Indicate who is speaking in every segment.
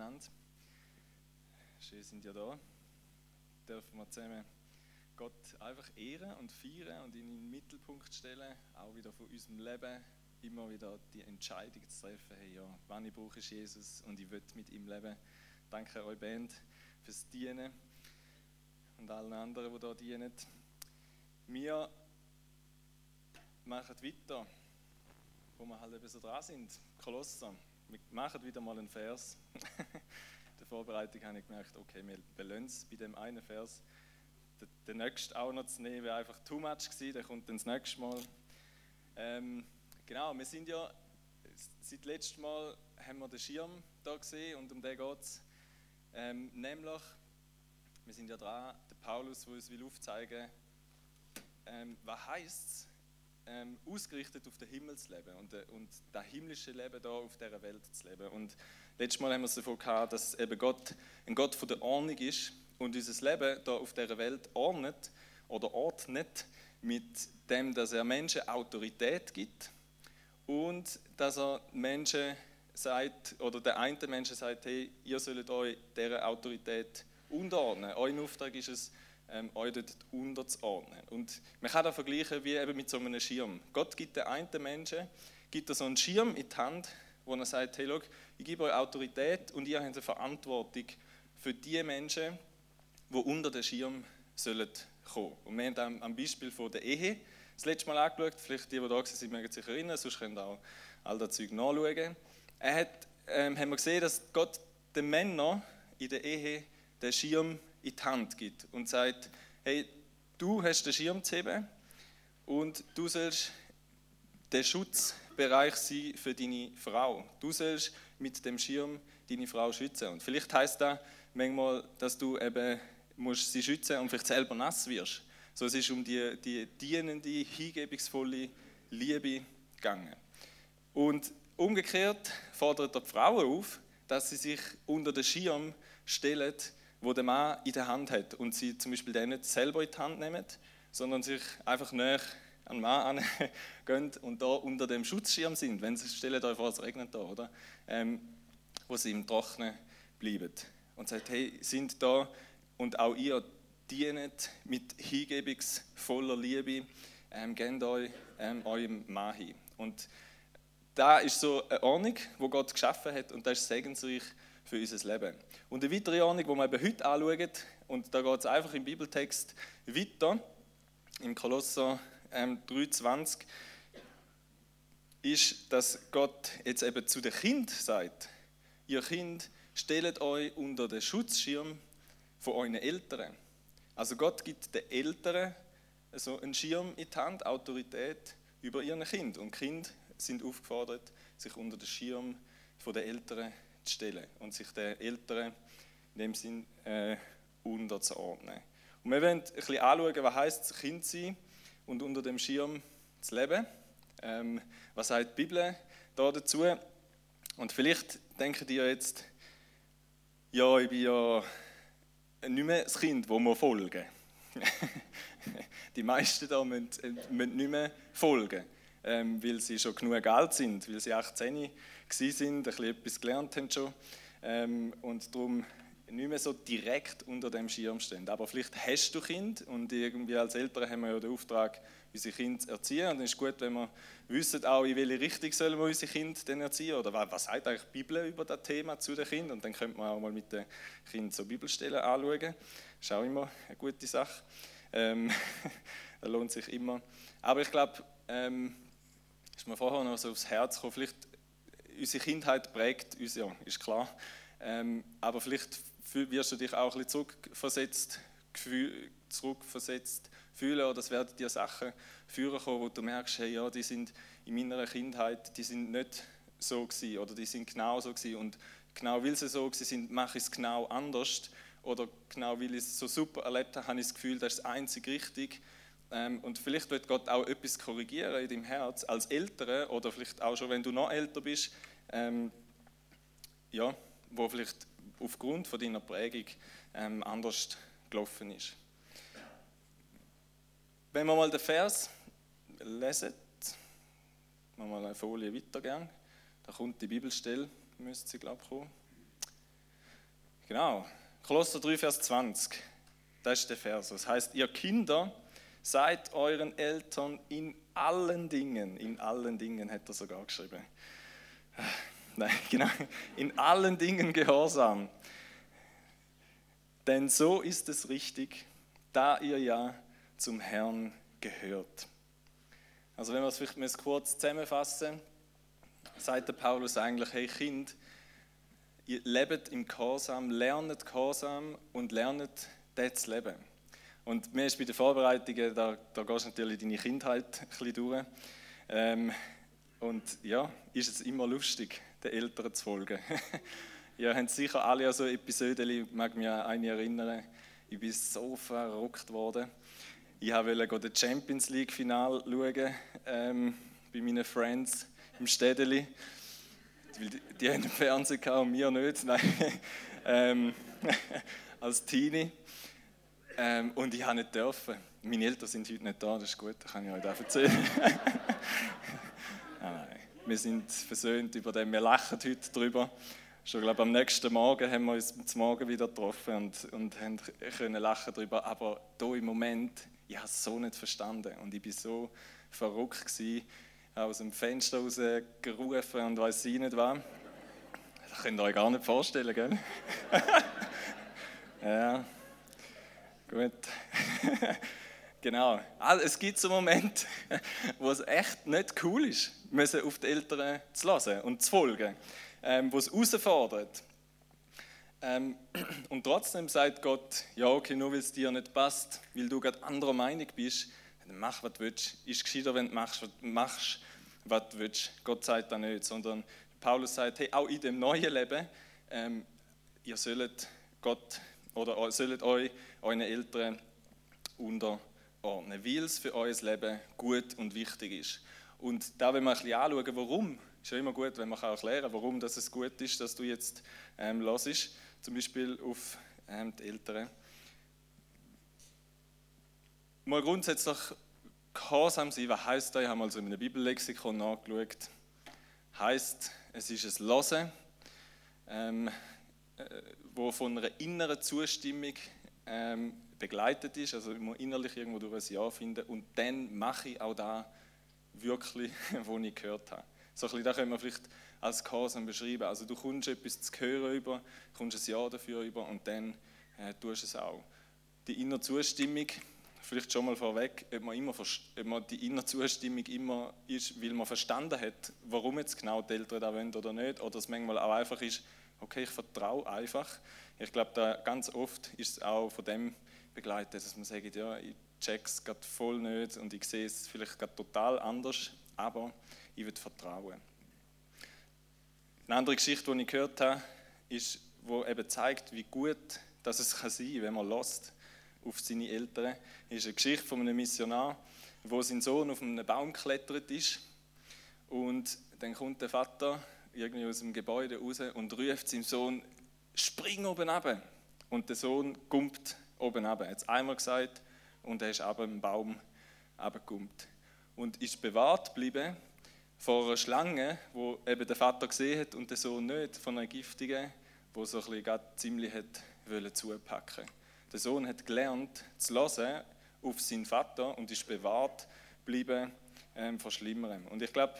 Speaker 1: miteinander. Schön sind ja da. Dürfen wir zusammen Gott einfach ehren und feiern und ihn in den Mittelpunkt stellen, auch wieder von unserem Leben immer wieder die Entscheidung zu treffen, hey ja, wann ich brauche ich Jesus und ich will mit ihm leben. Danke euch Band fürs Dienen und allen anderen, die da dienen. Wir machen weiter, wo wir halt eben so dran sind. Kolosser. Wir machen wieder mal einen Vers. In der Vorbereitung habe ich gemerkt, okay, wir belohnen es bei dem einen Vers. Den, nächsten auch noch zu nehmen, wäre einfach too much gewesen, der kommt dann das nächste Mal. Ähm, genau, wir sind ja, seit letztem Mal haben wir den Schirm da gesehen und um den geht es. Ähm, nämlich, wir sind ja dran, der Paulus, der uns will aufzeigen ähm, was heißt es, ähm, ausgerichtet auf das Himmelsleben und, äh, und das himmlische Leben da auf dieser Welt zu leben. Und letztes Mal haben wir es davon gehabt, dass eben Gott ein Gott von der Ordnung ist und unser Leben da auf dieser Welt ordnet oder ordnet mit dem, dass er Menschen Autorität gibt und dass er Menschen sagt, oder der eine Menschen sagt, hey, ihr sollt euch dieser Autorität unterordnen. Euer Auftrag ist es, ähm, euch dort unterzuordnen. Und man kann das vergleichen wie eben mit so einem Schirm. Gott gibt den einen Menschen gibt so einen Schirm in die Hand, wo er sagt, hey, schau, ich gebe euch Autorität und ihr habt eine Verantwortung für die Menschen, die unter den Schirm sollen kommen. Und wir haben am Beispiel von der Ehe das letzte Mal angeschaut, vielleicht die, die da sind, mögen sich erinnern, sonst könnt ihr auch all das Zeug nachschauen. Er hat, ähm, haben wir gesehen, dass Gott den Männern in der Ehe den Schirm in die Hand gibt und sagt, hey, du hast den Schirm zu heben und du sollst der Schutzbereich sein für deine Frau. Du sollst mit dem Schirm deine Frau schützen. Und vielleicht heißt das manchmal, dass du eben musst sie schützen und vielleicht selber nass wirst. So es ist um die, die dienende, hingebungsvolle Liebe gegangen. Und umgekehrt fordert er die Frauen auf, dass sie sich unter den Schirm stellen wo der Mann in der Hand hat und sie zum Beispiel den nicht selber in die Hand nehmen, sondern sich einfach näher an den Mann gehen und da unter dem Schutzschirm sind, wenn sie, stellt euch vor, es regnet da, oder? Ähm, wo sie im Trocknen bleiben. Und sagt, hey, sind da und auch ihr dienet mit hingebungsvoller Liebe, ähm, gebt euch ähm, eurem Mann hin. Und da ist so eine Ordnung, wo Gott geschaffen hat und das ist segensreich für unser Leben. Und eine weitere Ordnung, die wir eben heute anschauen, und da geht es einfach im Bibeltext weiter, im Kolosser ähm, 3,20, ist, dass Gott jetzt eben zu den Kind sagt, ihr Kind, stellt euch unter den Schutzschirm von euren Eltern. Also Gott gibt den Eltern so einen Schirm in die Hand, Autorität über ihren Kind. Und Kind sind aufgefordert, sich unter den Schirm von den Eltern zu stellen und sich den Eltern in dem Sinn äh, unterzuordnen. Und wir wollen ein bisschen anschauen, was heißt Kind sein und unter dem Schirm zu leben. Ähm, was sagt die Bibel da dazu? Und vielleicht denken die jetzt, ja, ich bin ja nicht mehr das Kind, das wir folgen. die meisten da müssen, müssen nicht mehr folgen, ähm, weil sie schon genug alt sind, weil sie 18 sind, ein bisschen etwas gelernt haben schon ähm, und darum nicht mehr so direkt unter dem Schirm stehen. Aber vielleicht hast du Kind und irgendwie als Eltern haben wir ja den Auftrag, unsere Kinder zu erziehen. Und es ist gut, wenn wir wissen, auch in welche Richtung sollen wir unsere Kinder denn erziehen oder was sagt eigentlich die Bibel über das Thema zu den Kindern. Und dann könnte man auch mal mit den Kindern so Bibelstellen anschauen. Das ist auch immer eine gute Sache. Ähm, das lohnt sich immer. Aber ich glaube, ähm, ist mir vorher noch so aufs Herz gekommen, vielleicht unsere Kindheit prägt uns ja, ist klar. Ähm, aber vielleicht wirst du dich auch ein bisschen zurückversetzt, zurückversetzt fühlen oder es werden dir Sachen führen kommen, wo du merkst, hey, ja, die sind in meiner Kindheit, die sind nicht so gewesen oder die sind genau so gewesen und genau weil sie so gewesen sind, mache ich es genau anders oder genau weil ich es so super erlebt habe, habe ich das Gefühl, das ist das einzig richtig ähm, und vielleicht wird Gott auch etwas korrigieren in deinem Herz als Ältere oder vielleicht auch schon, wenn du noch älter bist, ähm, ja, wo vielleicht aufgrund von deiner Prägung ähm, anders gelaufen ist. Wenn wir mal den Vers lesen, wir mal eine Folie weitergehen, da kommt die Bibelstelle, müsste sie glaube ich kommen. Genau, Kolosser 3, Vers 20. Das ist der Vers. Das heißt, ihr Kinder, seid euren Eltern in allen Dingen, in allen Dingen hat er sogar geschrieben. Nein, genau, in allen Dingen gehorsam. Denn so ist es richtig, da ihr ja zum Herrn gehört. Also wenn wir es vielleicht kurz zusammenfassen, sagt der Paulus eigentlich, hey Kind, ihr lebt im Gehorsam, lernt Gehorsam und lernt das zu leben. Und mir ist bei den Vorbereitungen, da, da gehst du natürlich deine Kindheit ein bisschen durch. Ähm, und ja, ist es immer lustig, den Eltern zu folgen. Ihr habt sicher alle so Episoden, ich mag mich an eine erinnern, ich bin so verrückt worden. Ich wollte das Champions League Final schauen ähm, bei meinen Friends im Städteli. Die, die haben den Fernseher gehabt und wir nicht. Nein. ähm, als Teenie. Ähm, und ich habe nicht dürfen. Meine Eltern sind heute nicht da, das ist gut, das kann ich euch auch erzählen. Nein, wir sind versöhnt über den, wir lachen heute darüber. Schon glaube am nächsten Morgen haben wir uns zum Morgen wieder getroffen und, und haben können lachen darüber. Aber da im Moment, ich habe es so nicht verstanden und ich war so verrückt gewesen, aus dem Fenster raus gerufen und weiß ich nicht was. Das könnt ihr euch gar nicht vorstellen, gell? ja, gut. genau. Also, es gibt so Momente, wo es echt nicht cool ist, müssen auf die Eltern zu hören und zu folgen, ähm, wo es herausfordert. Ähm, und trotzdem sagt Gott, ja okay, nur weil es dir nicht passt, weil du gerade anderer Meinung bist, dann mach, was du willst. Ist gescheiter, wenn du machst, was machst, was du willst. Gott sagt das nicht, sondern Paulus sagt, hey, auch in dem neuen Leben, ähm, ihr sollt Gott oder sollt euch euren Eltern unterordnen, weil es für euer Leben gut und wichtig ist. Und da wenn wir ein bisschen anschauen, warum, ist ja immer gut, wenn man erklären kann, warum das es gut ist, dass du jetzt ähm, hörst, zum Beispiel auf ähm, die Eltern. Mal grundsätzlich Gehorsam sein, was heißt das? Ich habe mal so in einem Bibellexikon nachgeschaut. Heißt, es ist ein Losen, ähm, äh, wo von einer inneren Zustimmung ähm, begleitet ist. Also ich muss innerlich irgendwo durch ein Ja finden und dann mache ich auch da wirklich, was ich gehört habe. So ein bisschen, das können wir vielleicht als Gehorsam beschreiben. Also du kommst etwas zu hören über, kommst ein Ja dafür über und dann äh, tust du es auch. Die innere Zustimmung vielleicht schon mal vorweg, ob man, immer, ob man die innere Zustimmung immer ist, weil man verstanden hat, warum jetzt genau die Eltern da wollen oder nicht, oder es manchmal auch einfach ist, okay, ich vertraue einfach. Ich glaube, da ganz oft ist es auch von dem begleitet, dass man sagt, ja, ich check es gerade voll nicht und ich sehe es vielleicht gerade total anders, aber ich will vertrauen. Eine andere Geschichte, die ich gehört habe, ist, wo eben zeigt, wie gut dass es kann sein, wenn man lost auf seine Eltern. Das ist eine Geschichte von einem Missionar, wo sein Sohn auf einem Baum geklettert ist. Und dann kommt der Vater irgendwie aus dem Gebäude raus und ruft seinem Sohn, spring oben runter. Und der Sohn gumpt oben runter. Er hat einmal gesagt und er ist aber im Baum runtergegumpt. Und ist bewahrt geblieben vor einer Schlange, wo eben der Vater gesehen hat und der Sohn nicht, von einer giftigen, wo so ein bisschen ziemlich hat zupacken wollte. Der Sohn hat gelernt zu hören auf seinen Vater und ist bewahrt geblieben ähm, vor Schlimmerem. Und ich glaube,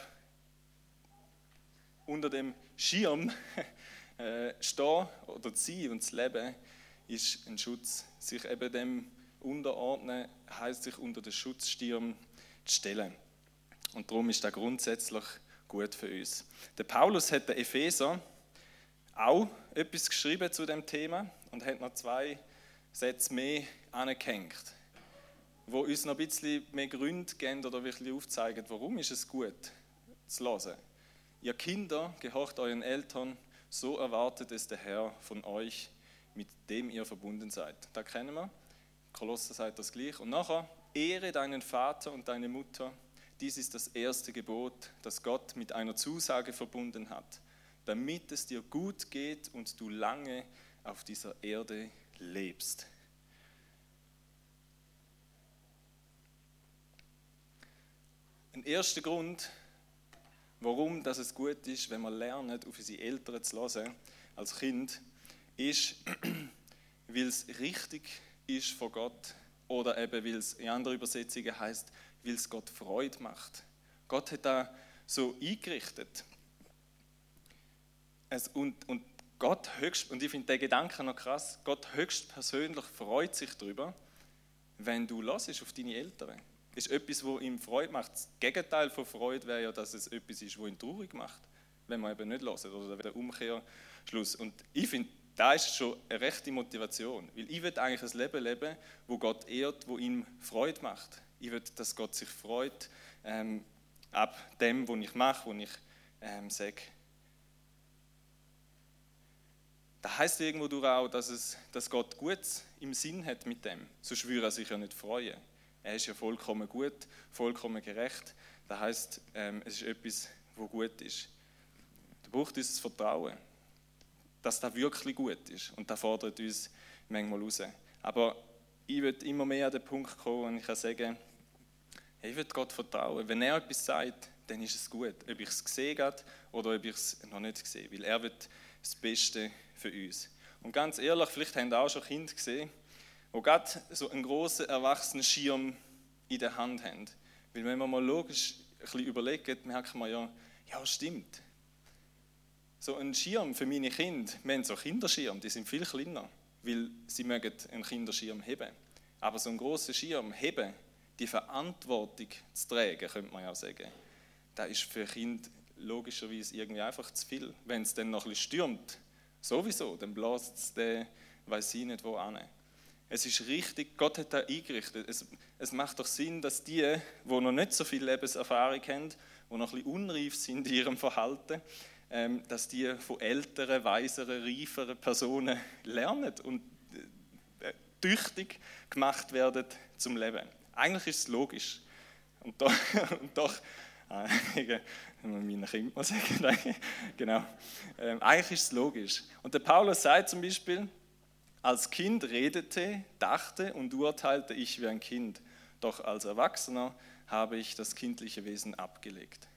Speaker 1: unter dem Schirm äh, stehen oder ziehen und zu leben, ist ein Schutz. Sich eben dem unterordnen, heißt sich unter den Schutzschirm zu stellen. Und darum ist das grundsätzlich gut für uns. Der Paulus hat der Epheser auch etwas geschrieben zu dem Thema und hat noch zwei Sätze mehr angehängt, wo uns noch ein bisschen mehr Gründe geben oder wirklich aufzeigen, warum ist es gut zu hören. Ihr Kinder, gehorcht euren Eltern, so erwartet es der Herr von euch, mit dem ihr verbunden seid. Da kennen wir. Kolosser sagt das gleich. Und nachher, ehre deinen Vater und deine Mutter. Dies ist das erste Gebot, das Gott mit einer Zusage verbunden hat, damit es dir gut geht und du lange auf dieser Erde lebst. Ein erster Grund, warum das es gut ist, wenn wir lernen, auf unsere Eltern zu hören als Kind, ist, weil es richtig ist von Gott oder eben weil es in anderen Übersetzungen heißt, weil es Gott Freude macht. Gott hat da so eingerichtet. Es, und, und Gott höchst, und ich finde den Gedanken noch krass, Gott höchst persönlich freut sich darüber, wenn du hörst auf deine Eltern. Das ist etwas, was ihm Freude macht. Das Gegenteil von Freude wäre ja, dass es etwas ist, was ihn traurig macht, wenn man eben nicht hört oder der Umkehrschluss. Und ich finde, da ist schon eine rechte Motivation, weil ich will eigentlich ein Leben leben, wo Gott ehrt, wo ihm Freude macht. Ich will, dass Gott sich freut ähm, ab dem, was ich mache, was ich ähm, sage. Da heißt irgendwo durch auch, dass, es, dass Gott Gutes im Sinn hat mit dem. Sonst würde er sich ja nicht freuen. Er ist ja vollkommen gut, vollkommen gerecht. Das heißt, ähm, es ist etwas, wo gut ist. Da braucht uns das Vertrauen, dass das wirklich gut ist. Und das fordert uns manchmal raus. Aber ich würde immer mehr an den Punkt kommen, und ich kann sagen, ich würde Gott vertrauen. Wenn er etwas sagt, dann ist es gut. Ob ich es gesehen habe oder ob ich es noch nicht gesehen Weil er wird das Beste für uns. Und ganz ehrlich, vielleicht haben auch schon Kinder gesehen, die gerade so einen großen erwachsenen Schirm in der Hand haben. Weil wenn man mal logisch ein bisschen überlegt, merkt man ja, ja stimmt. So ein Schirm für meine Kinder, wir haben so Kinderschirm, die sind viel kleiner, weil sie mögen einen Kinderschirm heben. Aber so einen großen Schirm heben, die Verantwortung zu tragen, könnte man ja sagen, das ist für Kinder logischerweise irgendwie einfach zu viel. Wenn es dann noch ein bisschen stürmt, sowieso, dann bläst es den, weiß ich nicht wo an. Es ist richtig, Gott hat da eingerichtet. Es, es macht doch Sinn, dass die, die noch nicht so viel Lebenserfahrung haben, die noch ein bisschen unreif sind in ihrem Verhalten, dass die von älteren, weiseren, reiferen Personen lernen und äh, tüchtig gemacht werden zum Leben. Eigentlich ist es logisch. Und doch, und doch äh, meinen Kindern mal sagen, genau. Ähm, eigentlich ist es logisch. Und der Paulus sagt zum Beispiel, als Kind redete, dachte und urteilte ich wie ein Kind, doch als Erwachsener habe ich das kindliche Wesen abgelegt.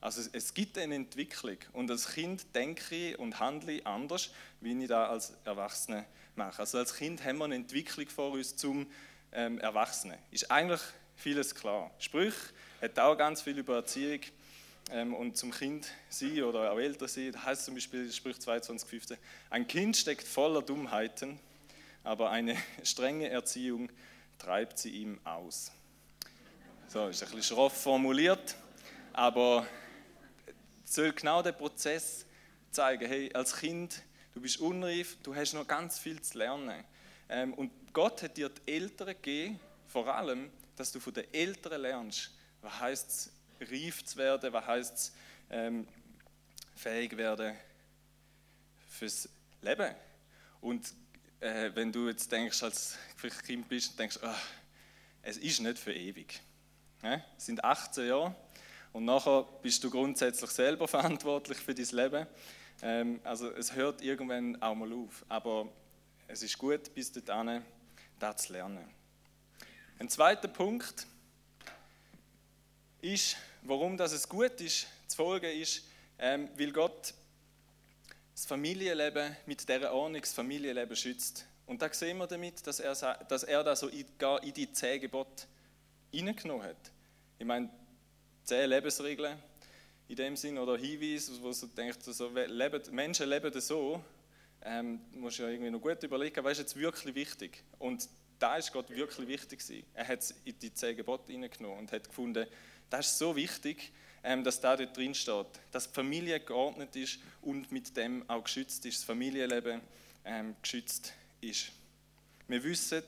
Speaker 1: Also es gibt eine Entwicklung und als Kind denke ich und handle anders, wie ich da als Erwachsener mache. Also als Kind haben wir eine Entwicklung vor uns zum ähm, Erwachsenen. Ist eigentlich vieles klar. Sprüch hat auch ganz viel über Erziehung ähm, und zum Kind sein oder auch älter sein. Das heißt zum Beispiel Sprüch 22,15: Ein Kind steckt voller Dummheiten, aber eine strenge Erziehung treibt sie ihm aus. So, ist ein bisschen schroff formuliert, aber soll genau den Prozess zeigen. Hey, als Kind, du bist unreif, du hast noch ganz viel zu lernen. Ähm, und Gott hat dir die Eltern gegeben, vor allem, dass du von den Eltern lernst, was heißt es, reif zu werden, was heißt es, ähm, fähig werden fürs Leben. Und äh, wenn du jetzt denkst, als vielleicht Kind bist, denkst, oh, es ist nicht für ewig. Ja? Es sind 18 Jahre und nachher bist du grundsätzlich selber verantwortlich für dein Leben. Ähm, also es hört irgendwann auch mal auf. Aber es ist gut, bis dahin das zu lernen. Ein zweiter Punkt ist, warum das es gut ist, zu folgen, ist, ähm, weil Gott das Familienleben mit dieser Ordnung das Familienleben schützt. Und da sehen wir damit, dass er, dass er da so in, in die zehn Gebote hineingenommen hat. Ich meine, zehn Lebensregeln in dem Sinn oder Hinweise, wo du denkst, so, leben, Menschen leben so, ähm, musst du ja irgendwie noch gut überlegen, was ist jetzt wirklich wichtig? Und da ist Gott wirklich wichtig gewesen. Er hat es in die zehn Gebote hineingenommen und hat gefunden, das ist so wichtig, ähm, dass da dort drin steht, dass die Familie geordnet ist und mit dem auch geschützt ist, das Familienleben ähm, geschützt ist. Wir wissen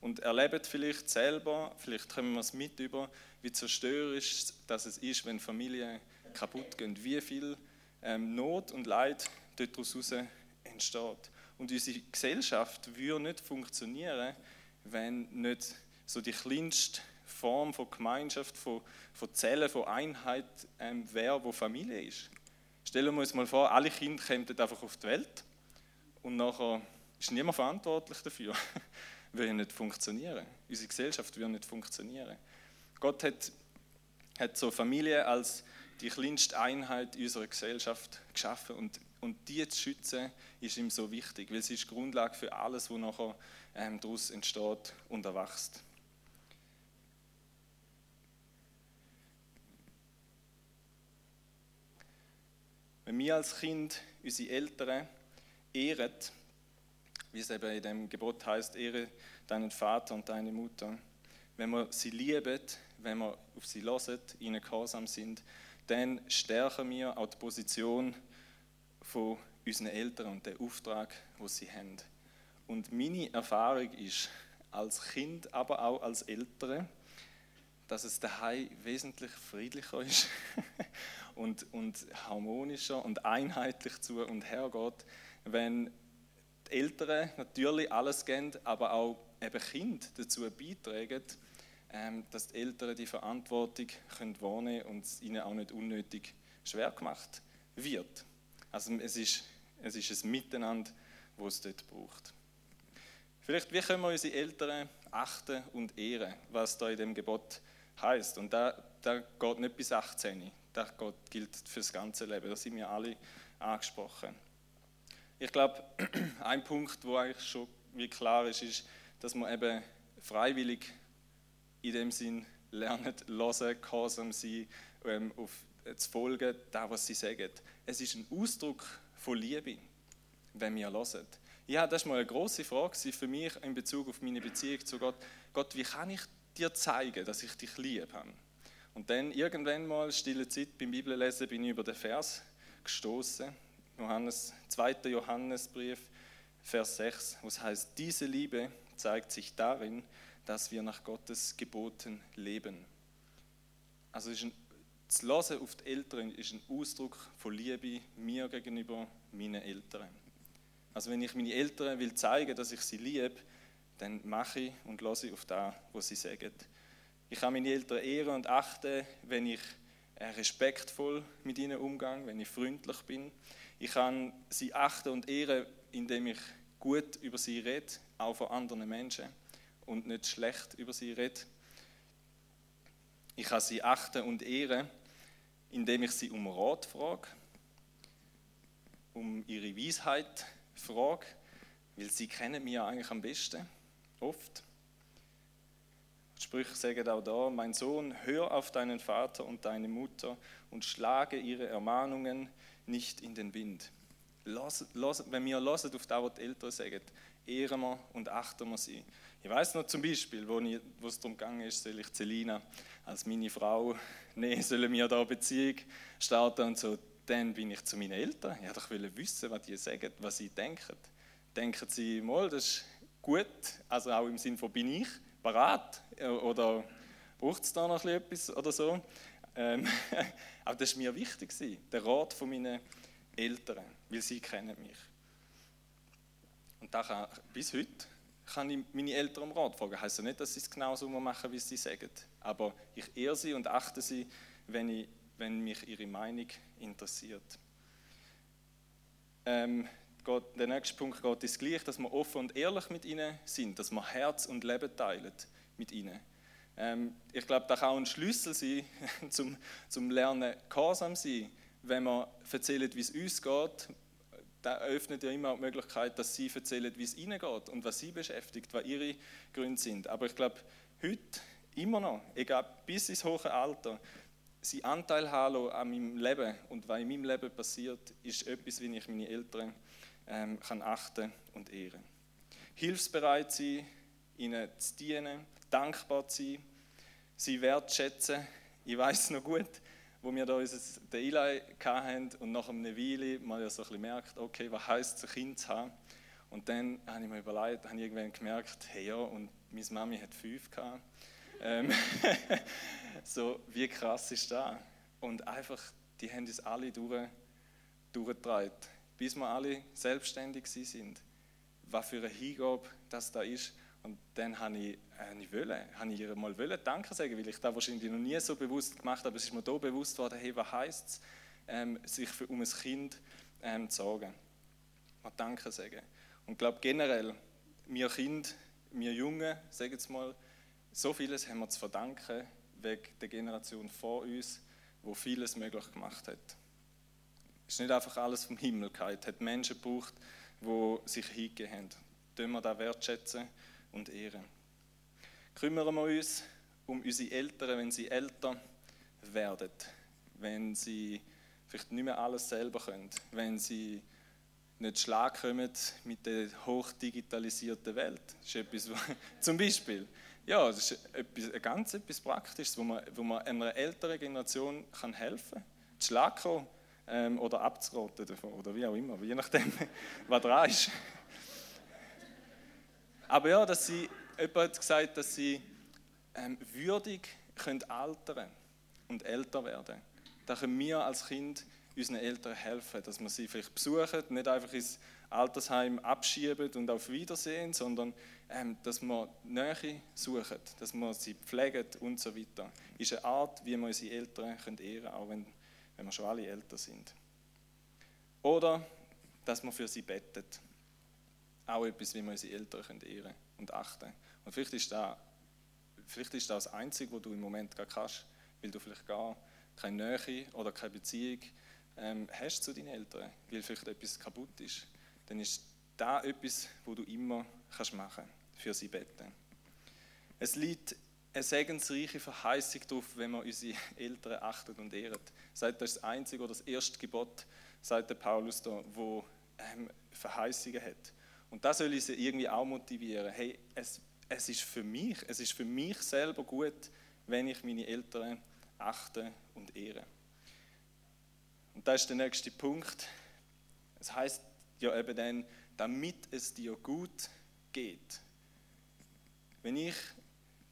Speaker 1: und erleben vielleicht selber, vielleicht kommen wir es mit über, wie zerstörerisch das es ist, wenn Familien kaputt gehen, wie viel ähm, Not und Leid daraus entsteht. Und unsere Gesellschaft würde nicht funktionieren, wenn nicht so die kleinste Form von Gemeinschaft, von, von Zellen, von Einheit ähm, wäre, wo Familie ist. Stellen wir uns mal vor, alle Kinder kämen einfach auf die Welt und nachher ist niemand verantwortlich dafür. würde nicht funktionieren. Unsere Gesellschaft würde nicht funktionieren. Gott hat, hat so Familie als die kleinste Einheit unserer Gesellschaft geschaffen und Und die zu schützen, ist ihm so wichtig, weil sie ist Grundlage für alles, was nachher ähm, daraus entsteht und erwächst. Wenn wir als Kind unsere Eltern ehren, wie es eben in dem Gebot heißt, ehre deinen Vater und deine Mutter, wenn wir sie lieben, wenn wir auf sie hören, ihnen gehorsam sind, dann stärken wir auch die Position von unseren Eltern und den Auftrag, wo sie haben. Und meine Erfahrung ist, als Kind, aber auch als Eltern, dass es daheim wesentlich friedlicher ist und, und harmonischer und einheitlich zu und her geht, wenn die Eltern natürlich alles geben, aber auch eben Kinder dazu beitragen, dass die Eltern die Verantwortung können wahrnehmen können und es ihnen auch nicht unnötig schwer gemacht wird. Also es ist, es ist ein Miteinander, das es dort braucht. Vielleicht, wie können wir unsere Eltern achten und ehren, was da in dem Gebot heißt. Und da, da geht nicht bis 18. Das gilt für das ganze Leben. Da sind wir alle angesprochen. Ich glaube, ein Punkt, wo eigentlich schon wie klar ist, ist, dass man eben freiwillig in dem Sinn lernen, hören, gehorsam sein, ähm, auf, äh, zu folgen, da was sie sagen. Es ist ein Ausdruck von Liebe, wenn wir hören. Ja, das war mal eine große Frage für mich in Bezug auf meine Beziehung zu Gott. Gott, wie kann ich dir zeigen, dass ich dich lieb habe? Und dann irgendwann mal, stille Zeit beim Bibellesen, bin ich über den Vers gestoßen. Johannes, 2. Johannesbrief, Vers 6, wo es heißt, diese Liebe zeigt sich darin, dass wir nach Gottes Geboten leben. Also ist ein, das Hören auf die Eltern ist ein Ausdruck von Liebe mir gegenüber meinen Eltern. Also wenn ich meine Eltern will zeigen, dass ich sie liebe, dann mache ich und lasse ich auf das, was sie sagen. Ich kann meine Eltern ehren und achten, wenn ich äh, respektvoll mit ihnen umgehe, wenn ich freundlich bin. Ich kann sie achten und ehren, indem ich gut über sie rede, auch von anderen Menschen und nicht schlecht über sie rede. Ich kann sie achten und ehren, indem ich sie um Rat frage, um ihre Weisheit frage, weil sie kennen mich eigentlich am besten, oft. Die Sprüche sagen auch da, mein Sohn, hör auf deinen Vater und deine Mutter und schlage ihre Ermahnungen nicht in den Wind. Lass, lass, wenn wir hören auf das, was die Eltern sagen, ehren wir und achten wir sie. Ich weiß noch zum Beispiel, wo, ich, wo es darum ging, soll ich Celina als meine Frau nehmen, sollen wir da eine Beziehung starten und so. Dann bin ich zu meinen Eltern. Ich wollte wissen, was die sagen, was sie denken. Denken sie, mal, das ist gut, also auch im Sinne von, bin ich parat oder braucht es da noch etwas oder so. Ähm, aber das war mir wichtig, der Rat von meinen Eltern, weil sie kennen mich. Und da kann, bis heute kann ich meine Eltern um Rat fragen. Heißt ja nicht, dass sie es genauso machen, wie sie sagen. Aber ich ehre sie und achte sie, wenn, ich, wenn mich ihre Meinung interessiert. Ähm, geht, der nächste Punkt geht es gleich, dass wir offen und ehrlich mit ihnen sind, dass wir Herz und Leben teilen mit ihnen. Ähm, ich glaube, das kann auch ein Schlüssel sein, zum, zum Lernen gehorsam sein, wenn wir erzählen, wie es uns geht, da öffnet ja immer die Möglichkeit, dass sie erzählen, wie es ihnen geht und was sie beschäftigt, was ihre Gründe sind. Aber ich glaube, heute immer noch, egal bis ins hohe Alter, sie Anteil haben an meinem Leben und was in meinem Leben passiert, ist etwas, wie ich meine Eltern ähm, kann achten und ehren. Hilfsbereit sein, ihnen zu dienen, dankbar zu sein, sie wertschätzen. Ich weiß noch gut, wo wir da unser, den Eli hatten und nach einer Weile mal ja so ein bisschen merkt, okay, was heisst ein Kind zu haben? Und dann habe ich mir überlegt, habe ich irgendwann gemerkt, hey ja, und meine Mami hat fünf gehabt. Ähm, so, wie krass ist das? Und einfach, die haben uns alle durch, durchgetragen, bis wir alle selbstständig sind. Was für eine Hingabe das da ist und dann habe ich, äh, ich, wollen, habe ich ihr mal Danke sagen, weil ich das wahrscheinlich noch nie so bewusst gemacht habe, aber es ist mir da bewusst worden, hey, was heisst es, ähm, sich für, um ein Kind ähm, zu sorgen. Mal Danke sagen. Und ich glaube generell, wir Kinder, wir Jungen, sagen jetzt mal, so vieles haben wir zu verdanken wegen der Generation vor uns, wo vieles möglich gemacht hat. Es ist nicht einfach alles vom Himmel gefallen. Es hat Menschen gebraucht, die sich hingegeben haben. Tun wir das wertschätzen und ehren. Kümmern wir uns um unsere Eltern, wenn sie älter werden, wenn sie vielleicht nicht mehr alles selber können, wenn sie nicht Schlag kommen mit der hochdigitalisierten Welt. Das ist etwas, zum Beispiel, ja, das ist etwas, ganz etwas Praktisches, wo man, wo man einer älteren Generation kann helfen kann, zu Schlag kommen ähm, oder abzuraten davon oder wie auch immer, je nachdem, was dran ist. Aber ja, dass sie, jemand hat gesagt, dass sie ähm, würdig können altern und älter werden. Da können wir als Kind unseren Eltern helfen, dass wir sie vielleicht besuchen, nicht einfach ins Altersheim abschieben und auf Wiedersehen, sondern ähm, dass wir Nähe suchen, dass wir sie pflegen und so weiter. Das ist eine Art, wie wir unsere Eltern können ehren können, auch wenn, wenn wir schon alle älter sind. Oder dass wir für sie bettet. Auch etwas, wie wir unsere Eltern ehren und achten. Und vielleicht ist das, vielleicht ist das das Einzige, was du im Moment gar kannst, weil du vielleicht gar keine Nähe oder keine Beziehung ähm, hast zu deinen Eltern, weil vielleicht etwas kaputt ist, dann ist da etwas, wo du immer kannst machen für sie beten. Es liegt eine segensreiche Verheißung darauf, wenn man unsere Eltern achtet und ehrt. Sagt das, das einzige oder das erste Gebot, sagt der Paulus da, wo ähm, Verheißungen hat. Und das soll uns irgendwie auch motivieren. Hey, es, es ist für mich, es ist für mich selber gut, wenn ich meine Eltern achte und ehre. Und das ist der nächste Punkt. Es heißt ja eben dann, damit es dir gut geht. Wenn ich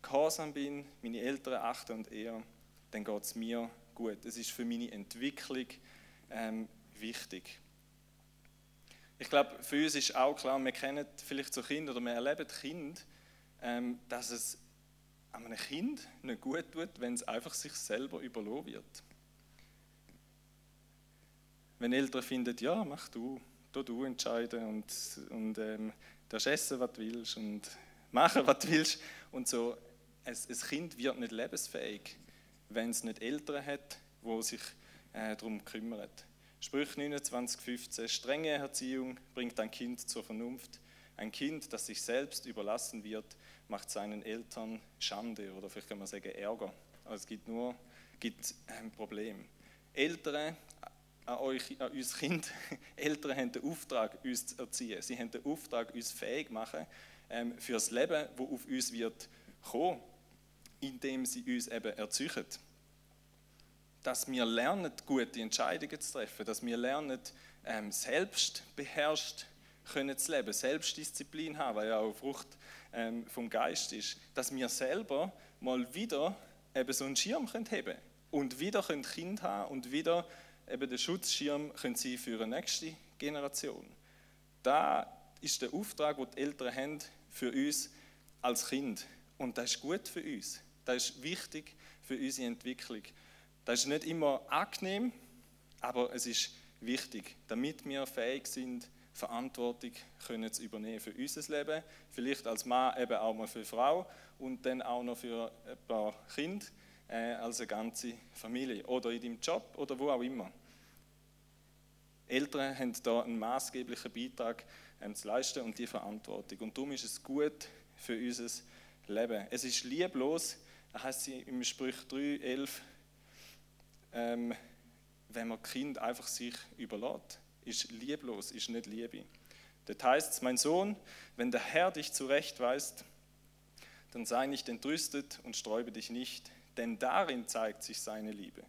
Speaker 1: gehorsam bin, meine Eltern achte und ehre, dann geht es mir gut. Es ist für meine Entwicklung ähm, wichtig. Ich glaube, für uns ist auch klar, wir kennen vielleicht so Kinder oder wir erleben Kinder, ähm, dass es einem Kind nicht gut tut, wenn es einfach sich selber überlassen wird wenn Eltern finden, ja, mach du, du, du entscheiden und, und ähm, darfst essen, was du willst und machen, was du willst und so. Ein, ein Kind wird nicht lebensfähig, wenn es nicht Eltern hat, die sich äh, darum kümmern. Sprüch 29, 15. Strenge Erziehung bringt ein Kind zur Vernunft. Ein Kind, das sich selbst überlassen wird, macht seinen Eltern Schande oder vielleicht kann man sagen Ärger. Also es gibt nur gibt ein Problem. Eltern an, euch, an uns Kind, Eltern haben den Auftrag, uns zu erziehen. Sie haben den Auftrag, uns fähig zu machen ähm, für das Leben, das auf uns wird kommen, indem sie uns eben erziehen. Dass wir lernen, gute Entscheidungen zu treffen, dass wir lernen, ähm, selbst beherrscht können zu leben, Selbstdisziplin haben, weil ja auch Frucht ähm, vom Geist ist, dass wir selber mal wieder eben so einen Schirm können haben und wieder können Kind haben und wieder eben der Schutzschirm können sein für eine nächste Generation. Da ist der Auftrag, den die Eltern haben für uns als Kind. Und das ist gut für uns. Das ist wichtig für unsere Entwicklung. Das ist nicht immer angenehm, aber es ist wichtig, damit wir fähig sind, Verantwortung können zu übernehmen für unser Leben, vielleicht als Mann eben auch mal für Frau und dann auch noch für ein paar Kinder äh, als eine ganze Familie oder in deinem Job oder wo auch immer. Eltern haben da einen maßgeblichen Beitrag ähm, zu leisten und die Verantwortung. Und darum ist es gut für unser Leben. Es ist lieblos, heißt im Sprüch 3, 11, ähm, wenn man Kind einfach sich überlässt, ist lieblos, ist nicht Liebe. Das heißt, mein Sohn, wenn der Herr dich zurechtweist, dann sei nicht entrüstet und sträube dich nicht, denn darin zeigt sich seine Liebe.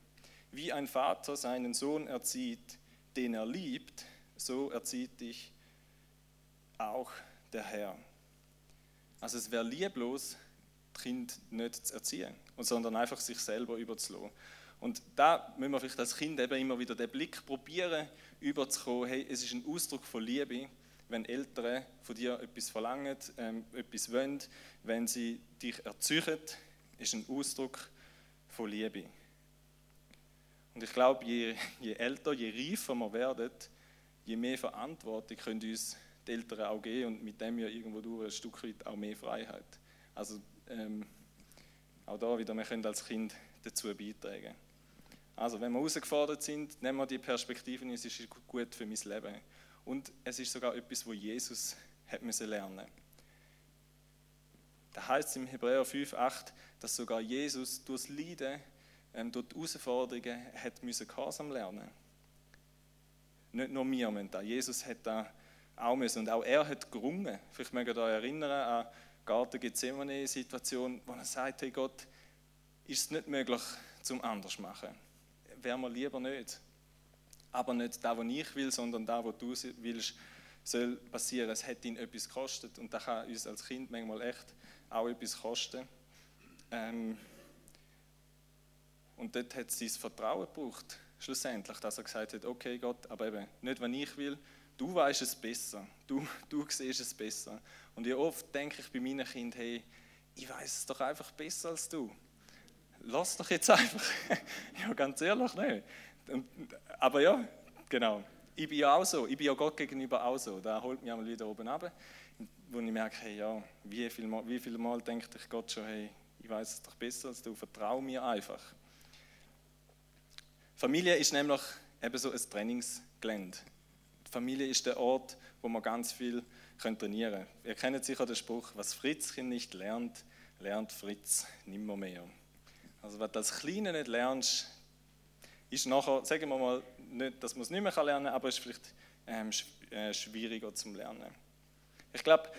Speaker 1: Wie ein Vater seinen Sohn erzieht, den er liebt, so erzieht dich auch der Herr. Also es wäre lieblos, Kind nicht zu erziehen, sondern einfach sich selber überzulassen. Und da müssen wir vielleicht als Kind eben immer wieder den Blick probieren, überzukommen, hey, es ist ein Ausdruck von Liebe, wenn Eltern von dir etwas verlangen, ähm, etwas wollen, wenn sie dich erzeugen, ist ein Ausdruck von Liebe. Und ich glaube, je, je älter, je reifer wir werden, je mehr Verantwortung können uns die Eltern auch geben und mit dem ja irgendwo durch ein Stück weit auch mehr Freiheit. Also ähm, auch da wieder, wir können als Kind dazu beitragen. Also, wenn wir herausgefordert sind, nehmen wir die Perspektive, es ist gut für mein Leben. Und es ist sogar etwas, wo Jesus hat müssen lernen. Da heißt es im Hebräer 5,8, dass sogar Jesus durchs Leiden, ähm, durch die Herausforderungen, hat müssen Gehorsam lernen. Nicht nur wir müssen das. Jesus hat da auch müssen. Und auch er hat gerungen. Vielleicht mögt ihr euch erinnern an die Garten Gethsemane-Situation, wo er sagt, hey Gott, ist es nicht möglich, zum anders machen? Wäre mir lieber nicht. Aber nicht da, was ich will, sondern da, was du willst, soll passieren. Es hat ihn etwas gekostet und das kann uns als Kind manchmal echt auch etwas kosten. Ähm, und dort hat es sein Vertrauen gebraucht, schlussendlich, dass er gesagt hat, okay Gott, aber eben nicht, was ich will, du weißt es besser, du, du siehst es besser. Und wie oft denke ich bei meinen Kindern, hey, ich weiß es doch einfach besser als du. Lass doch jetzt einfach. ja, ganz ehrlich, nicht. Aber ja, genau. Ich bin ja auch so. Ich bin ja Gott gegenüber auch so. Da holt mich einmal wieder oben ab, wo ich merke, hey, ja, wie viel Mal, wie viel Mal denkt ich Gott schon, hey, ich weiß es doch besser als du, vertrau mir einfach. Familie ist nämlich eben so ein Trainingsgelände. Die Familie ist der Ort, wo man ganz viel trainieren kann. Ihr kennt sicher den Spruch, was Fritzchen nicht lernt, lernt Fritz nimmer mehr. Also wenn du als Kleiner nicht lernst, ist nachher, sagen wir mal, nicht, dass man es nicht mehr lernen kann, aber es ist vielleicht ähm, äh, schwieriger zum Lernen. Ich glaube,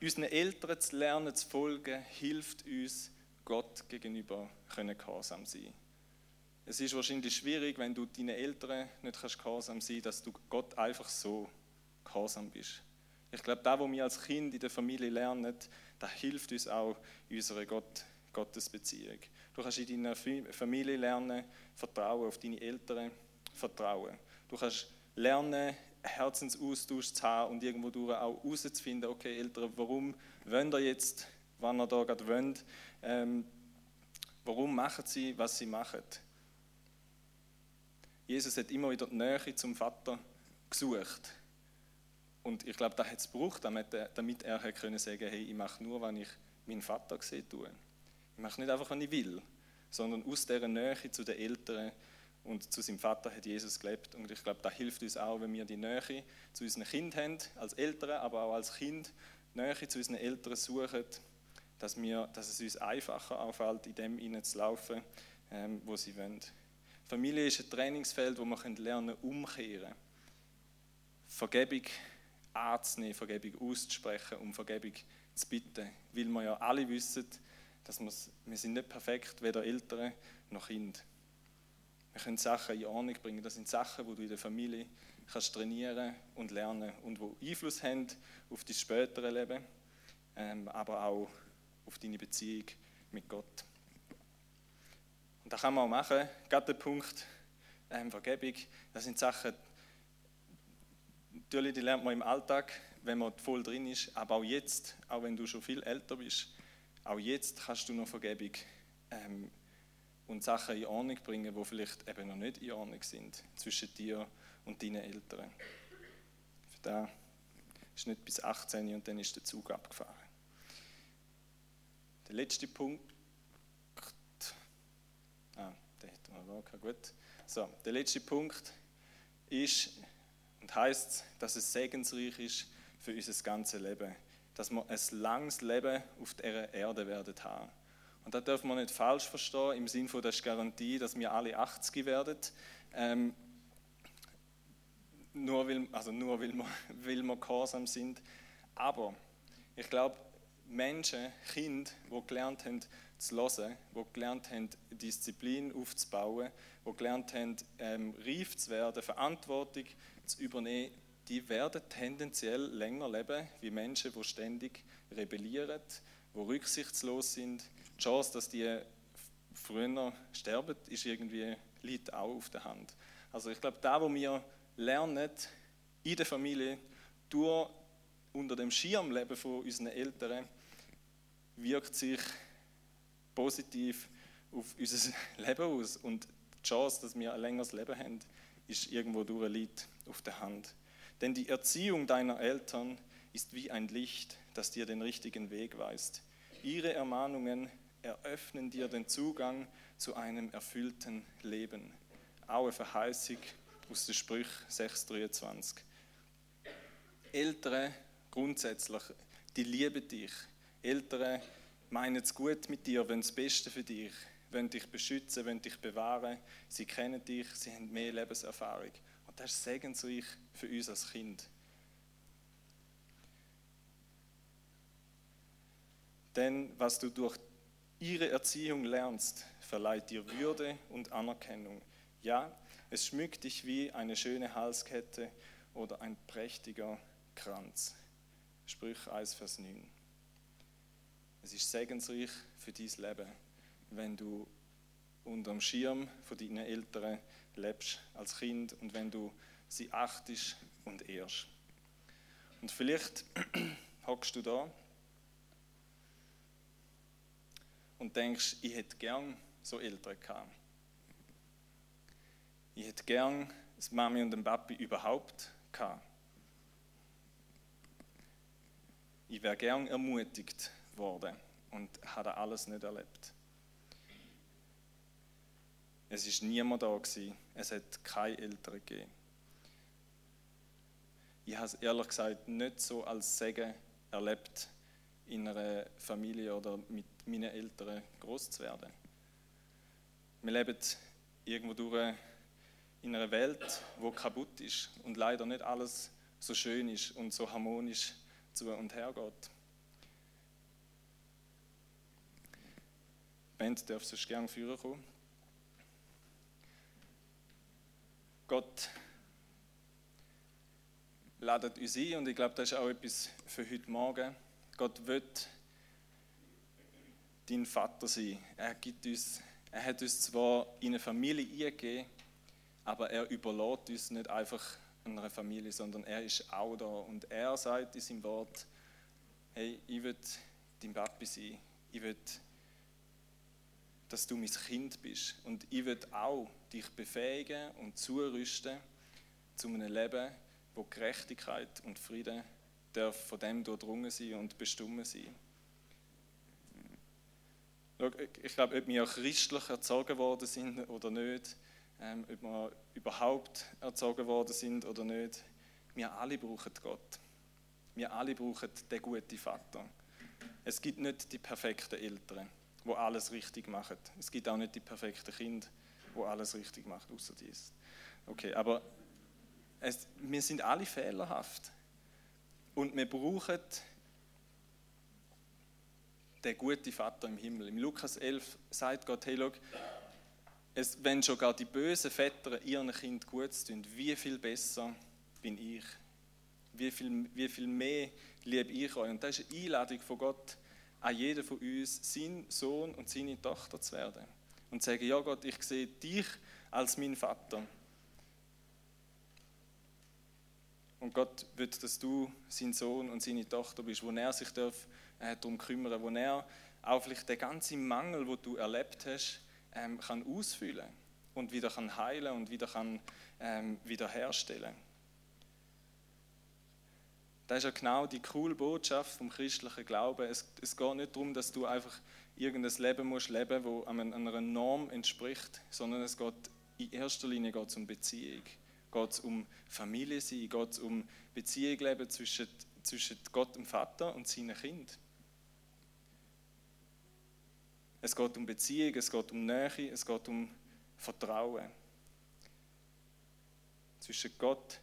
Speaker 1: unseren Eltern zu lernen, zu folgen, hilft uns, Gott gegenüber können gehorsam sein. Es ist wahrscheinlich schwierig, wenn du deinen Eltern nicht kannst gehorsam sein dass du Gott einfach so gehorsam bist. Ich glaube, da, was wir als Kind in der Familie lernen, das hilft uns auch in unserer Gott, Gottesbeziehung. Du kannst in deiner Familie lernen, Vertrauen auf deine Eltern, Vertrauen. Du kannst lernen, Herzensaustausch zu haben und irgendwo durch auch herauszufinden, okay, Eltern, warum wollen ihr jetzt, wann ihr da gerade wollt, ähm, warum machen sie, was sie machen. Jesus hat immer wieder die Nähe zum Vater gesucht. Und ich glaube, da hat es gebraucht, damit er, damit er können sagen hey, ich mache nur, wenn ich meinen Vater sehe, tue. Ich mache nicht einfach, wenn ich will, sondern aus dieser Nähe zu den Eltern und zu seinem Vater hat Jesus gelebt. Und ich glaube, da hilft uns auch, wenn wir die Nähe zu unseren Kindern haben, als Eltern, aber auch als Kind, Nähe zu unseren Eltern suchen, dass, wir, dass es uns einfacher auffällt, in dem ihnen zu laufen, ähm, wo sie wollen. Familie ist ein Trainingsfeld, wo wir lernen umkehren. Vergebung anzunehmen, Vergebung auszusprechen, um Vergebung zu bitten. Weil wir ja alle wissen, dass wir sind nicht perfekt, weder Eltern noch Kind. Wir können Sachen in Ordnung bringen. Das sind Sachen, die du in der Familie kannst trainieren und lernen und die Einfluss haben auf dein spätere Leben, ähm, aber auch auf deine Beziehung mit Gott. Und das kann man auch machen. Gerade der Punkt ähm, Vergebung, das sind Sachen, Natürlich, die lernt man im Alltag, wenn man voll drin ist, aber auch jetzt, auch wenn du schon viel älter bist, auch jetzt kannst du noch Vergebung ähm, und Sachen in Ordnung bringen, die vielleicht eben noch nicht in Ordnung sind zwischen dir und deinen Eltern. Für da ist nicht bis 18 und dann ist der Zug abgefahren. Der letzte Punkt. Ah, der hätte man da, gut. So, der letzte Punkt ist, und heißt, dass es segensreich ist für unser ganzes Leben. Dass wir ein langes Leben auf dieser Erde werden haben. Und da dürfen wir nicht falsch verstehen, im Sinne von, der Garantie, dass wir alle 80 werden. Ähm, nur weil, also nur weil wir, weil wir gehorsam sind. Aber ich glaube, Menschen, Kinder, die gelernt haben zu hören, die gelernt haben, Disziplin aufzubauen, die gelernt haben, ähm, reif zu werden, Verantwortung zu übernehmen, die werden tendenziell länger leben wie Menschen, die ständig rebellieren, die rücksichtslos sind. Die Chance, dass die früher sterben, ist irgendwie, liegt auch auf der Hand. Also ich glaube, da, wo wir lernen, in der Familie, durch, unter dem Schirmleben von unseren Eltern, wirkt sich positiv auf unser Leben aus. Und die Chance, dass wir ein längeres Leben haben, ist irgendwo durch liegt auf der Hand. Denn die Erziehung deiner Eltern ist wie ein Licht, das dir den richtigen Weg weist. Ihre Ermahnungen eröffnen dir den Zugang zu einem erfüllten Leben. auch Verheißung aus den Sprüchen 6,23. Eltern grundsätzlich, die lieben dich. Eltern meinen es gut mit dir, wollen das Beste für dich, wollen dich beschützen, wollen dich bewahren. Sie kennen dich, sie haben mehr Lebenserfahrung. Das ist segensreich für uns als Kind. Denn was du durch ihre Erziehung lernst, verleiht dir Würde und Anerkennung. Ja, es schmückt dich wie eine schöne Halskette oder ein prächtiger Kranz. Sprüch 1, Vers 9. Es ist segensreich für dein Leben, wenn du unter dem Schirm von deinen Eltern lebst als Kind und wenn du sie achtest und ehrst. Und vielleicht hockst du da und denkst, ich hätte gern so Eltern gehabt. Ich hätte gern das Mami und den Papi überhaupt gehabt. Ich wäre gern ermutigt worden und habe alles nicht erlebt. Es ist niemand da gewesen. Es hat keine Eltern gegeben. Ich habe es ehrlich gesagt nicht so als Segen erlebt, in einer Familie oder mit meinen Eltern groß zu werden. Wir leben irgendwo durch in einer Welt, wo kaputt ist und leider nicht alles so schön ist und so harmonisch zu und her geht. Band darf sonst gerne führen kommen. Gott ladet uns ein und ich glaube, das ist auch etwas für heute Morgen. Gott wird dein Vater sein. Er, gibt uns, er hat uns zwar in eine Familie eingegeben, aber er überlässt uns nicht einfach einer Familie, sondern er ist auch da und er sagt in seinem Wort, hey, ich will dein Papi sein, ich will, dass du mein Kind bist und ich will auch dich befähigen und zurüsten zu einem Leben, wo Gerechtigkeit und Frieden darf von dem durchdrungen sein und bestimmt sein. Ich glaube, ob wir christlich erzogen worden sind oder nicht, ähm, ob wir überhaupt erzogen worden sind oder nicht, wir alle brauchen Gott. Wir alle brauchen den guten Vater. Es gibt nicht die perfekten Eltern, wo alles richtig machen. Es gibt auch nicht die perfekten Kinder, wo alles richtig machen, außer dies. Okay, aber es, wir sind alle fehlerhaft. Und wir brauchen den guten Vater im Himmel. Im Lukas 11 sagt Gott, hey, schau, es, wenn schon gar die bösen Väter ihren Kind gut tun, wie viel besser bin ich? Wie viel, wie viel mehr liebe ich euch? Und das ist eine Einladung von Gott an jeden von uns, sein Sohn und seine Tochter zu werden. Und sagen, ja Gott, ich sehe dich als mein Vater. Und Gott will, dass du sein Sohn und seine Tochter bist, wo er sich darf, äh, darum kümmern wo er auch vielleicht den ganzen Mangel, wo du erlebt hast, ähm, kann ausfüllen und wieder kann heilen und wieder kann ähm, wiederherstellen. Das ist ja genau die coole Botschaft vom christlichen Glauben. Es, es geht nicht darum, dass du einfach irgendein Leben musst leben, wo einer Norm entspricht, sondern es geht in erster Linie geht um Beziehung, geht es um Familie sein, geht es um Beziehung leben zwischen, zwischen Gott dem Vater und seinem Kind. Es geht um Beziehung, es geht um Nähe, es geht um Vertrauen zwischen Gott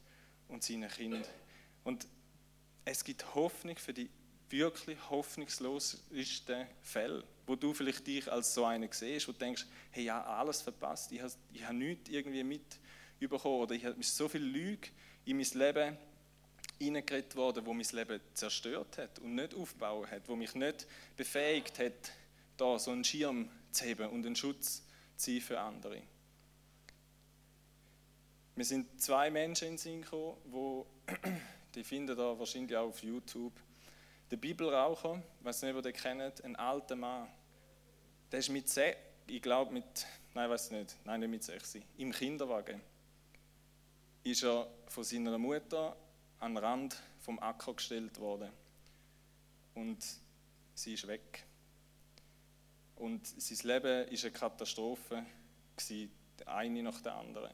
Speaker 1: und seinen Kindern. Und es gibt Hoffnung für die wirklich hoffnungslosesten Fälle, wo du vielleicht dich als so einen siehst, du denkst, hey, ich habe alles verpasst, ich habe, ich habe nichts irgendwie mitbekommen oder ich habe so viel Lüge in mein Leben hineingeredet worden, wo mein Leben zerstört hat und nicht aufgebaut hat, wo mich nicht befähigt hat, da so einen Schirm zu heben und einen Schutz zu sein für andere. Wir sind zwei Menschen in Sinn gekommen, die finden da wahrscheinlich auch auf YouTube. Der Bibelraucher, ich weiß nicht, ob ihr den kennt, ein alter Mann. Der ist mit, Se ich glaube mit, nein, weiß nicht, nein, nicht mit sechs, im Kinderwagen ist er von seiner Mutter an den Rand vom Acker gestellt worden. Und sie ist weg. Und sein Leben war eine Katastrophe, eine nach der anderen.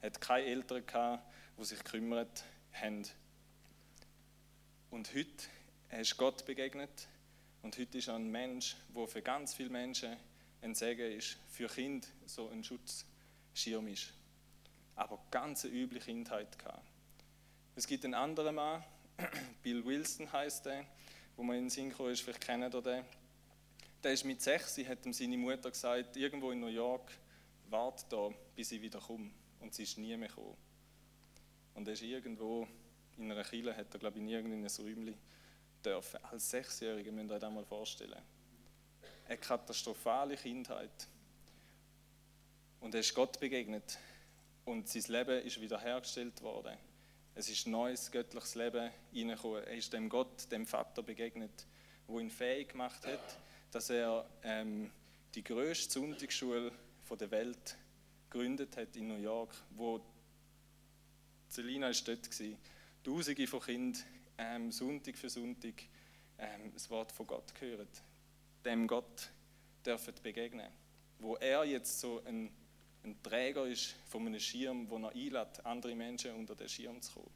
Speaker 1: Er hat keine Eltern gehabt, die sich gekümmert haben. Und heute ist Gott begegnet und heute ist er ein Mensch, der für ganz viele Menschen ein Segen ist, für Kinder so ein Schutzschirm ist. Aber ganz eine üble Kindheit gehabt. Es gibt einen anderen Mann, Bill Wilson heißt er, wo man in Sinn ist, vielleicht kennt ihr den. Der ist mit sechs, hat ihm seine Mutter gesagt, irgendwo in New York, warte da, bis ich wieder komme. Und sie ist nie mehr gekommen. Und er ist irgendwo in einer Kille, hat er, glaube ich, in irgendeinem Räumchen dürfen. Als Sechsjähriger müsst ihr euch das mal vorstellen. Eine katastrophale Kindheit. Und er ist Gott begegnet. Und sein Leben ist wiederhergestellt worden. Es ist neues göttliches Leben hineingekommen. Er ist dem Gott, dem Vater begegnet, wo ihn fähig gemacht hat, dass er ähm, die größte Sonntagsschule der Welt gegründet hat in New York, wo Selina ist dort. Tausende von Kindern ähm, Sonntag für Sonntag ähm, das Wort von Gott hören, dem Gott dürfen begegnen, wo er jetzt so ein, ein Träger ist von einem Schirm, wo er einlädt, andere Menschen unter den Schirm zu kommen.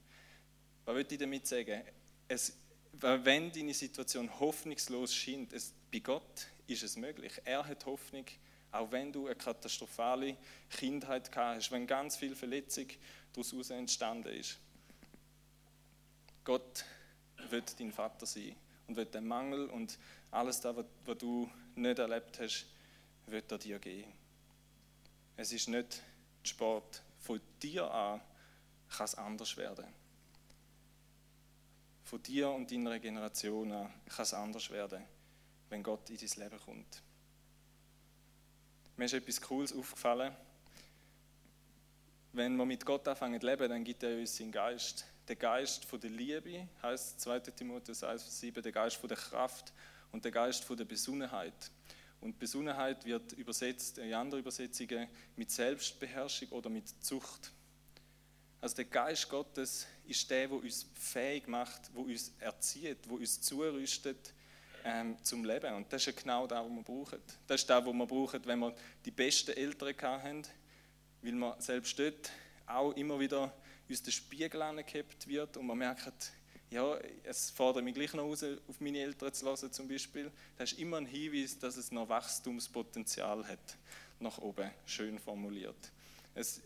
Speaker 1: Was will ich damit sagen? Es, wenn deine Situation hoffnungslos scheint, es, bei Gott ist es möglich. Er hat Hoffnung, auch wenn du eine katastrophale Kindheit gehabt hast, wenn ganz viel Verletzung daraus entstanden ist. Gott wird dein Vater sein und wird den Mangel und alles das, was du nicht erlebt hast, wird er dir geben. Es ist nicht Sport. Von dir an kann es anders werden. Von dir und deiner Generation an kann es anders werden, wenn Gott in dein Leben kommt. Mir ist etwas Cooles aufgefallen. Wenn wir mit Gott anfangen zu leben, dann gibt er uns seinen Geist der Geist von der Liebe, heißt 2. Timotheus 1, 7, der Geist von der Kraft und der Geist von der Besonnenheit. Und Besonnenheit wird übersetzt in anderen Übersetzungen mit Selbstbeherrschung oder mit Zucht. Also der Geist Gottes ist der, der uns fähig macht, wo uns erzieht, wo uns zurüstet ähm, zum Leben. Und das ist genau das, was wir brauchen. Das ist das, was wir brauchen, wenn wir die besten Eltern haben, weil wir selbst dort auch immer wieder uns der Spiegel angehebt wird und man merkt, ja, es fordert mich gleich noch raus, auf meine Eltern zu hören zum Beispiel. Das ist immer ein Hinweis, dass es noch Wachstumspotenzial hat, nach oben, schön formuliert. Es,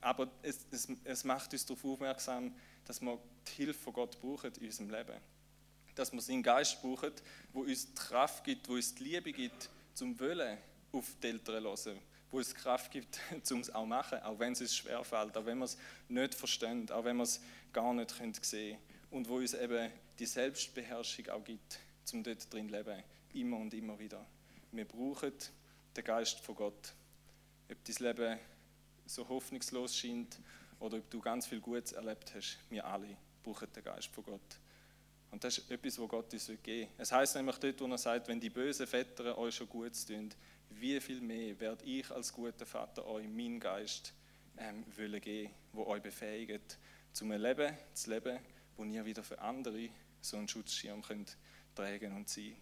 Speaker 1: aber es, es, es macht uns darauf aufmerksam, dass wir die Hilfe von Gott brauchen in unserem Leben. Dass wir seinen Geist brauchen, wo uns die Kraft gibt, wo uns die Liebe gibt, zum Wollen auf die Eltern zu hören wo es Kraft gibt, um es auch zu machen, auch wenn es uns schwerfällt, auch wenn wir es nicht verstehen, auch wenn wir es gar nicht sehen können. Und wo uns eben die Selbstbeherrschung auch gibt, um dort drin zu leben, immer und immer wieder. Wir brauchen den Geist von Gott. Ob dein Leben so hoffnungslos scheint oder ob du ganz viel Gutes erlebt hast, wir alle brauchen den Geist von Gott. Und das ist etwas, was Gott uns geben will. Es heißt nämlich dort, wo er sagt, wenn die bösen Väter euch schon Gutes tun, wie viel mehr werde ich als guter Vater euch meinen Geist ähm, wollen geben, wo euch befähigt, zum Leben zu leben, wo ihr wieder für andere so einen Schutzschirm könnt tragen und sein.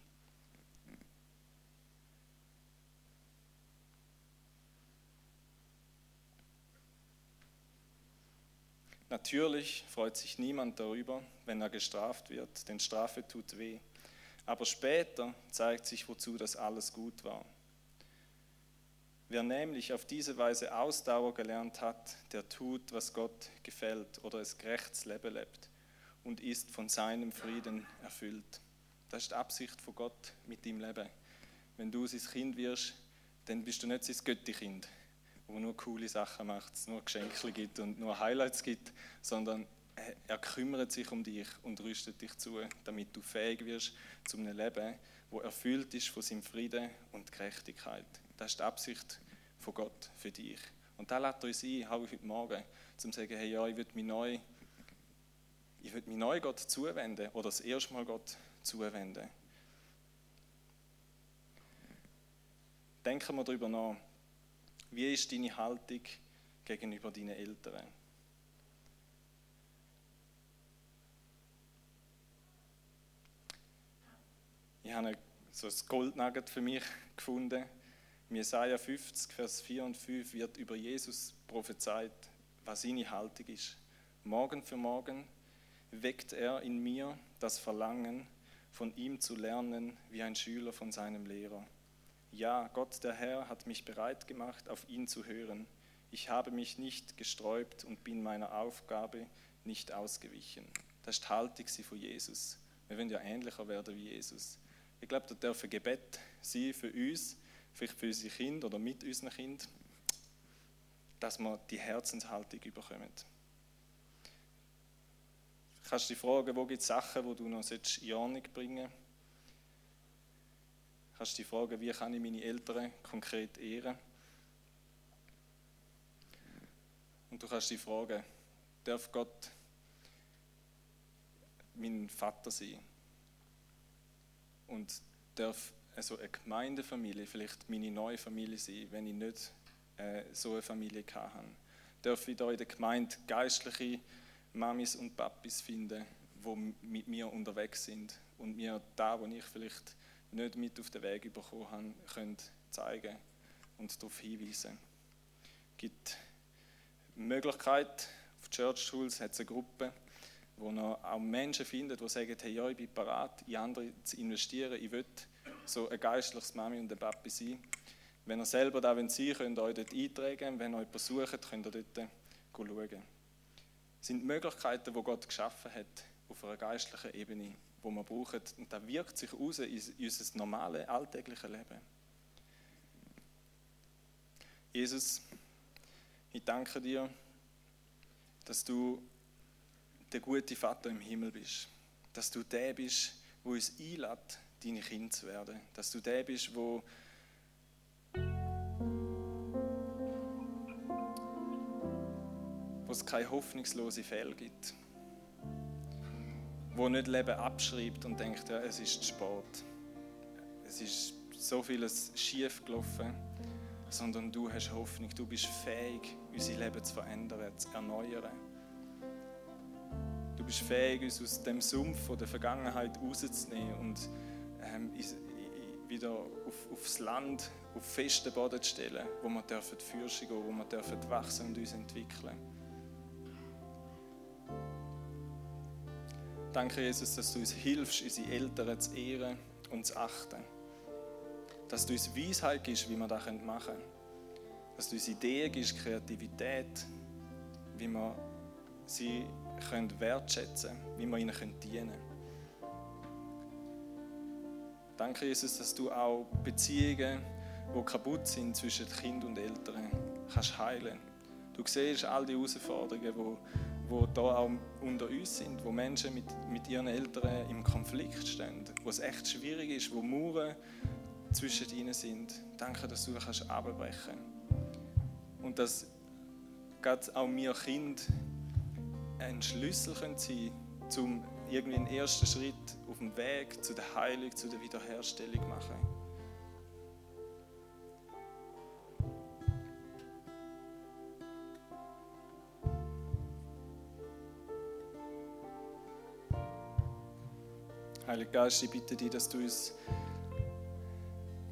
Speaker 1: Natürlich freut sich niemand darüber, wenn er gestraft wird, denn Strafe tut weh. Aber später zeigt sich, wozu das alles gut war. Wer nämlich auf diese Weise Ausdauer gelernt hat, der tut, was Gott gefällt oder es gerechtes Leben lebt und ist von seinem Frieden erfüllt. Das ist die Absicht von Gott mit deinem Leben. Wenn du sein Kind wirst, dann bist du nicht sein Göttikind, wo nur coole Sachen macht, nur Geschenke gibt und nur Highlights gibt, sondern er kümmert sich um dich und rüstet dich zu, damit du fähig wirst zu einem Leben, wo erfüllt ist von seinem Frieden und Gerechtigkeit. Das ist die Absicht von Gott für dich. Und da lädt uns ein, auch heute Morgen, zum zu sagen, hey, ja, ich will mich neu, ich will mich neu Gott zuwenden oder das erste Mal Gott zuwenden. Denken wir darüber nach, wie ist deine Haltung gegenüber deinen Eltern? Ich habe so ein Goldnugget für mich gefunden. Jesaja 50, Vers 4 und 5 wird über Jesus prophezeit was seine Haltung ist. Morgen für morgen weckt er in mir das Verlangen, von ihm zu lernen wie ein Schüler von seinem Lehrer. Ja, Gott der Herr hat mich bereit gemacht, auf ihn zu hören. Ich habe mich nicht gesträubt und bin meiner Aufgabe nicht ausgewichen. Das ist die Haltung von Jesus. Wir wollen ja ähnlicher werden wie Jesus. Ich glaube, da dürfen Gebet sein für uns, vielleicht für unsere Kinder oder mit unseren Kindern, dass wir die Herzenshaltung überkommen. Du kannst dich fragen, wo gibt es Sachen, die du noch in Ordnung bringen. Du kannst dich fragen, wie kann ich meine Eltern konkret ehren. Und du kannst dich fragen, darf Gott mein Vater sein? Und darf also eine Gemeindefamilie vielleicht meine neue Familie sein, wenn ich nicht äh, so eine Familie hatte? Darf ich da in der Gemeinde geistliche Mamis und Papis finden, die mit mir unterwegs sind und mir da, wo ich vielleicht nicht mit auf den Weg bekommen habe, können zeigen und darauf hinweisen. Es gibt Möglichkeit, auf Church Schools hat es eine Gruppe, wo noch auch Menschen findet, die sagen, hey, ja, ich bin bereit, in andere zu investieren, ich will so ein geistliches Mami und ein Papi sein. Wenn ihr selber da sein wollt, könnt ihr euch dort eintragen. Wenn ihr jemanden sucht, könnt ihr dort schauen sind Möglichkeiten, die Gott geschaffen hat auf einer geistlichen Ebene, wo man brauchen. Und das wirkt sich aus in unser normales, alltägliches Leben. Jesus, ich danke dir, dass du der gute Vater im Himmel bist. Dass du der bist, wo uns einlädt, deine Kinder zu werden. Dass du der bist, wo wo es keine hoffnungslose Fälle gibt. Wo nicht Leben abschreibt und denkt, ja, es ist Sport. Es ist so vieles schief gelaufen, sondern du hast Hoffnung, du bist fähig, unser Leben zu verändern, zu erneuern. Bist fähig, uns aus dem Sumpf der Vergangenheit rauszunehmen und ähm, wieder auf, aufs Land, auf festen Boden zu stellen, wo wir dürfen Fürsche gehen, wo wir dürfen wachsen und uns entwickeln. Danke, Jesus, dass du uns hilfst, unsere Eltern zu ehren und zu achten. Dass du uns Weisheit gibst, wie wir das machen können. Dass du uns Ideen gibst, Kreativität, wie wir sie können wertschätzen können, wie wir ihnen dienen können. Danke, Jesus, dass du auch Beziehungen, die kaputt sind zwischen Kind und Eltern, kannst heilen. Du siehst all die Herausforderungen, die wo da auch unter uns sind, wo Menschen mit, mit ihren Eltern im Konflikt stehen, wo es echt schwierig ist, wo Mauern zwischen ihnen sind. Danke, dass du abbrechen kannst. Und dass gerade auch wir Kind ein Schlüssel sein können, um irgendwie einen ersten Schritt auf dem Weg zu der Heilung, zu der Wiederherstellung zu machen. Heiliger Geist, ich bitte dich, dass du uns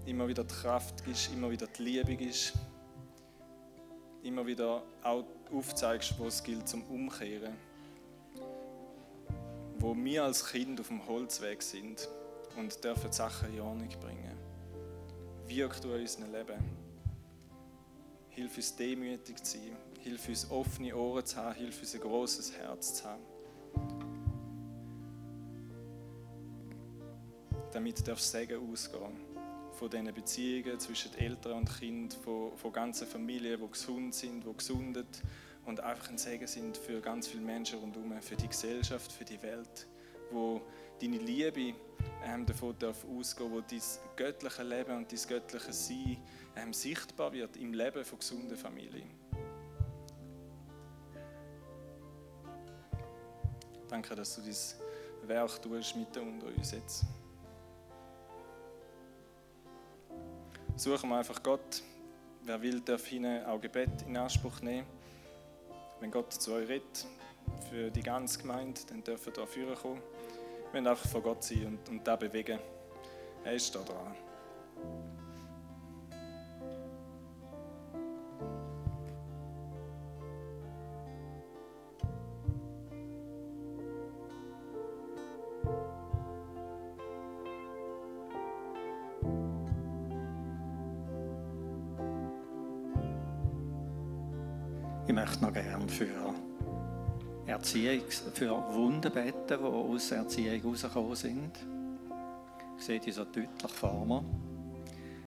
Speaker 1: immer wieder die Kraft gibst, immer wieder die Liebe gibst, immer wieder auch aufzeigst, wo es gilt zum Umkehren. Wo wir als Kind auf dem Holzweg sind und dürfen Sachen in Ordnung bringen. Wirk du in unserem Leben. Hilf uns demütig zu sein. Hilf uns offene Ohren zu haben. Hilf uns ein großes Herz zu haben. damit darf Segen ausgehen. Von diesen Beziehungen zwischen Eltern und Kind, von, von ganzen Familien, die gesund sind, die gesundet und einfach ein Segen sind für ganz viele Menschen rundherum, für die Gesellschaft, für die Welt, wo deine Liebe ähm, davon darf ausgehen, wo dein göttliche Leben und dein göttliche Sein ähm, sichtbar wird im Leben von gesunden Familien. Danke, dass du dieses Werk tust mitten unter uns jetzt. Suchen wir einfach Gott. Wer will, darf hinein auch Gebet in Anspruch nehmen. Wenn Gott zu euch redet, für die ganze Gemeinde, dann dürfen ihr da kommen. Wir wollen einfach vor Gott sein und, und da bewegen. Er ist da dran.
Speaker 2: Noch gerne für Erziehung, für Wunden beten, die aus der Erziehung rausgekommen sind. Ich sehe die so deutlich vor mir.